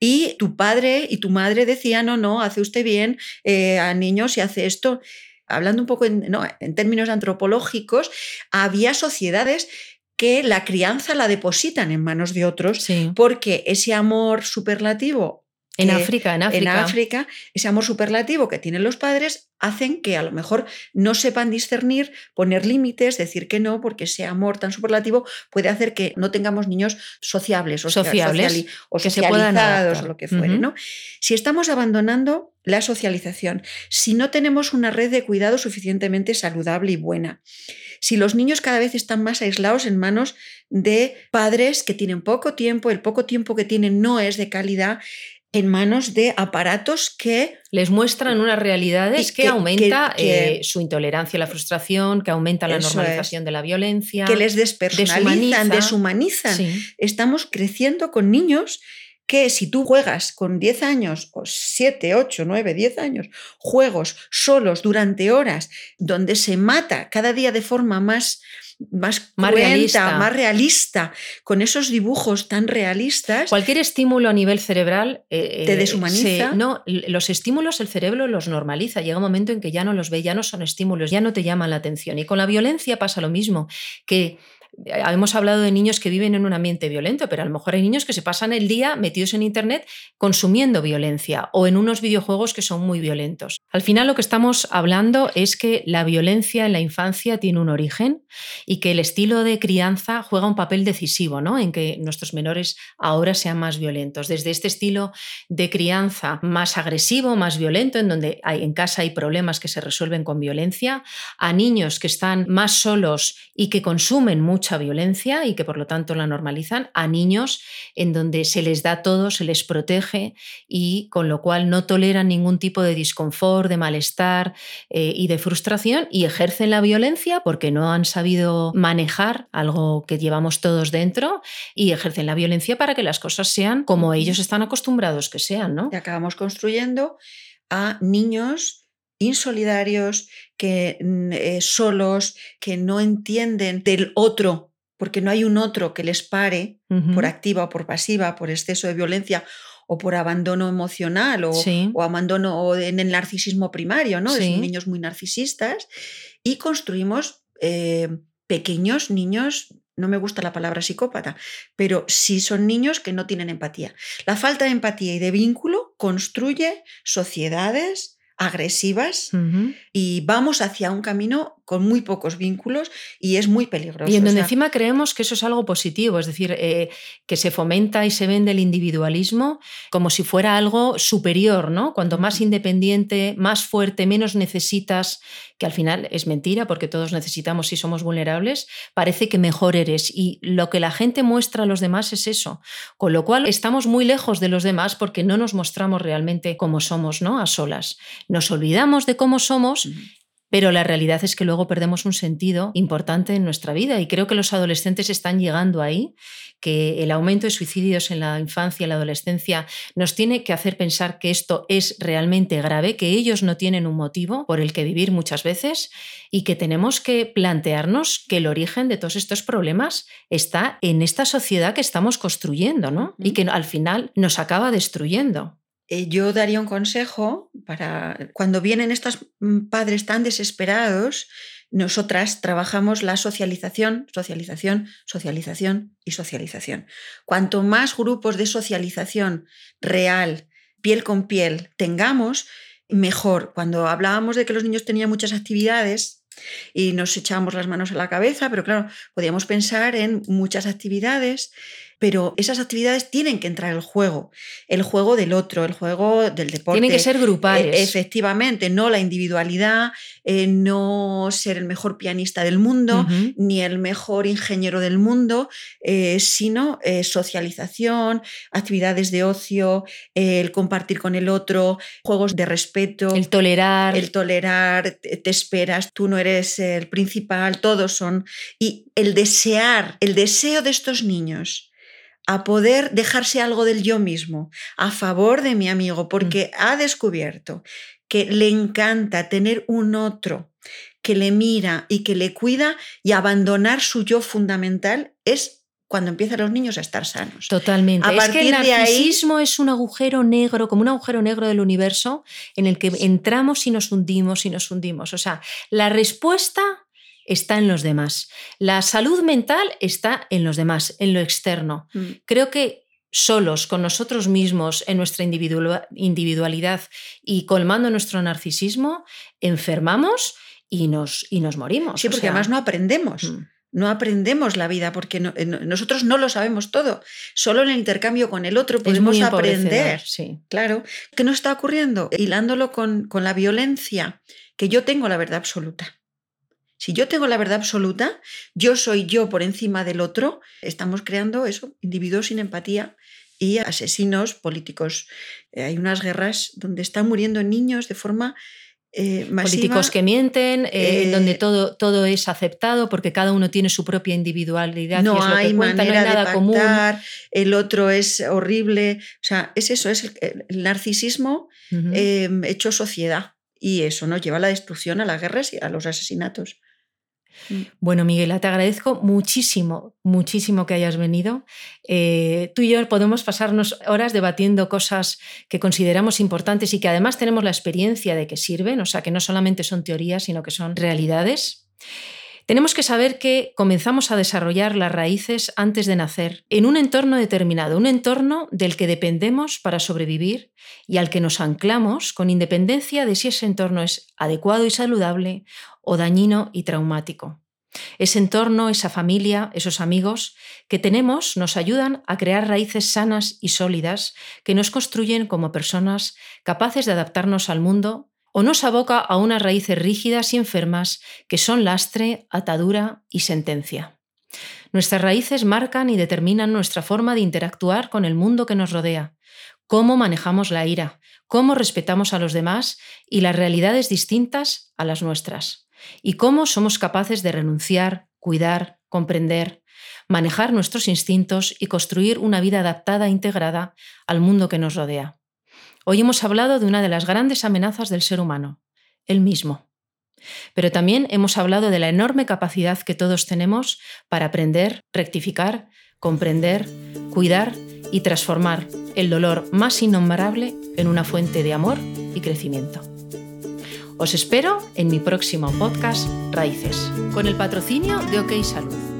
Y tu padre y tu madre decían, no, no, hace usted bien eh, a niños y hace esto. Hablando un poco en, no, en términos antropológicos, había sociedades que la crianza la depositan en manos de otros Sí. porque ese amor superlativo En África, en África. en África, ese amor superlativo que tienen los padres hacen que a lo mejor no sepan discernir, poner límites, decir que no, porque ese amor tan superlativo puede hacer que no tengamos niños sociables o Sociables, sociali- o que socializados o lo que fuere. ¿no? Si estamos abandonando la socialización, si no tenemos una red de cuidado suficientemente saludable y buena, si los niños cada vez están más aislados en manos de padres que tienen poco tiempo, el poco tiempo que tienen no es de calidad, en manos de aparatos que Les muestran unas realidades que, que- aumenta que- que- eh, su intolerancia a la frustración, que aumenta la es. normalización de la violencia. que les despersonalizan, deshumaniza. deshumanizan. Sí. Estamos creciendo con niños que si tú juegas con 10 años, o 7, 8, 9, 10 años, juegos solos durante horas, donde se mata cada día de forma más, más, realista. más realista, con esos dibujos tan realistas, Cualquier estímulo a nivel cerebral eh, Te eh, deshumaniza. se- no, los estímulos el cerebro los normaliza. Llega un momento en que ya no los ve, ya no son estímulos, ya no te llaman la atención. Y con la violencia pasa lo mismo, que hemos hablado de niños que viven en un ambiente violento, pero a lo mejor hay niños que se pasan el día metidos en internet consumiendo violencia o en unos videojuegos que son muy violentos. Al final lo que estamos hablando es que la violencia en la infancia tiene un origen y que el estilo de crianza juega un papel decisivo ¿no? en que nuestros menores ahora sean más violentos. Desde este estilo de crianza más agresivo, más violento, en donde en casa hay problemas que se resuelven con violencia, a niños que están más solos y que consumen mucha violencia y que por lo tanto la normalizan, a niños en donde se les da todo, se les protege y con lo cual no toleran ningún tipo de disconfort, de malestar eh, y de frustración y ejercen la violencia porque no han sabido manejar algo que llevamos todos dentro y ejercen la violencia para que las cosas sean como ellos están acostumbrados que sean, ¿no? y acabamos construyendo a niños insolidarios, que mm, eh, solos, que no entienden del otro, porque no hay un otro que les pare por activa o por pasiva, por exceso de violencia o por abandono emocional o, o abandono en el narcisismo primario, ¿no? Sí. niños muy narcisistas. Y construimos eh, pequeños niños no me gusta la palabra psicópata, pero sí son niños que no tienen empatía. La falta de empatía y de vínculo construye sociedades agresivas y vamos hacia un camino con muy pocos vínculos y es muy peligroso. Y en donde encima creemos que eso es algo positivo, es decir, eh, que se fomenta y se vende el individualismo como si fuera algo superior, ¿no? Cuanto más independiente, más fuerte, menos necesitas, que al final es mentira porque todos necesitamos y somos vulnerables, parece que mejor eres. Y lo que la gente muestra a los demás es eso. Con lo cual estamos muy lejos de los demás porque no nos mostramos realmente como somos, ¿no? A solas. Nos olvidamos de cómo somos pero la realidad es que luego perdemos un sentido importante en nuestra vida y creo que los adolescentes están llegando ahí, que el aumento de suicidios en la infancia y la adolescencia nos tiene que hacer pensar que esto es realmente grave, que ellos no tienen un motivo por el que vivir muchas veces y que tenemos que plantearnos que el origen de todos estos problemas está en esta sociedad que estamos construyendo, ¿no? Y que al final nos acaba destruyendo. Eh, yo daría un consejo para cuando vienen estos mm, padres tan desesperados, nosotras trabajamos la socialización, socialización, socialización y socialización. Cuanto más grupos de socialización real, piel con piel, tengamos, mejor. Cuando hablábamos de que los niños tenían muchas actividades, y nos echábamos las manos a la cabeza, pero claro, podíamos pensar en muchas actividades pero esas actividades tienen que entrar el juego, el juego del otro, el juego del deporte. Tienen que ser grupales. efectivamente, no la individualidad, eh, no ser el mejor pianista del mundo, ni el mejor ingeniero del mundo, eh, sino eh, socialización, actividades de ocio, el compartir con el otro, juegos de respeto. El tolerar. El tolerar, te esperas, tú no eres el principal, todos son. Y el desear, el deseo de estos niños a poder dejarse algo del yo mismo a favor de mi amigo, porque mm. ha descubierto que le encanta tener un otro que le mira y que le cuida y abandonar su yo fundamental es cuando empiezan los niños a estar sanos. Totalmente. A es que el narcisismo es un agujero negro, como un agujero negro del universo, en el que entramos y nos hundimos y nos hundimos. O sea, la respuesta está en los demás. La salud mental está en los demás, en lo externo. Mm. Creo que solos, con nosotros mismos, en nuestra individualidad y colmando nuestro narcisismo, enfermamos y nos, y nos morimos. Sí, porque además no aprendemos. Mm. No aprendemos la vida porque eh, nosotros no lo sabemos todo. Solo en el intercambio con el otro podemos aprender. Sí. Claro. ¿Qué nos está ocurriendo? Hilándolo con, con la violencia, que yo tengo la verdad absoluta. Si yo tengo la verdad absoluta, yo soy yo por encima del otro, estamos creando eso, individuos sin empatía y asesinos políticos. Eh, hay unas guerras donde están muriendo niños de forma eh, Políticos que mienten, eh, donde todo, todo es aceptado porque cada uno tiene su propia individualidad. No, hay, manera nada de común. el otro es horrible. O sea, es eso, es el, narcisismo em, hecho sociedad. Y eso nos lleva a la destrucción, a las guerras y a los asesinatos. Mm. Bueno, Miguela, te agradezco muchísimo, muchísimo que hayas venido. Eh, tú y yo podemos pasarnos horas debatiendo cosas que consideramos importantes y que además tenemos la experiencia de que sirven, o sea, que no solamente son teorías, sino que son realidades. Tenemos que saber que comenzamos a desarrollar las raíces antes de nacer, en un entorno determinado, un entorno del que dependemos para sobrevivir y al que nos anclamos con independencia de si ese entorno es adecuado y saludable o dañino y traumático. Ese entorno, esa familia, esos amigos que tenemos nos ayudan a crear raíces sanas y sólidas que nos construyen como personas capaces de adaptarnos al mundo o nos aboca a unas raíces rígidas y enfermas que son lastre, atadura y sentencia. Nuestras raíces marcan y determinan nuestra forma de interactuar con el mundo que nos rodea, cómo manejamos la ira, cómo respetamos a los demás y las realidades distintas a las nuestras, y cómo somos capaces de renunciar, cuidar, comprender, manejar nuestros instintos y construir una vida adaptada e integrada al mundo que nos rodea. Hoy hemos hablado de una de las grandes amenazas del ser humano, el mismo. Pero también hemos hablado de la enorme capacidad que todos tenemos para aprender, rectificar, comprender, cuidar y transformar el dolor más innombrable en una fuente de amor y crecimiento. Os espero en mi próximo podcast Raíces, con el patrocinio de OK Salud.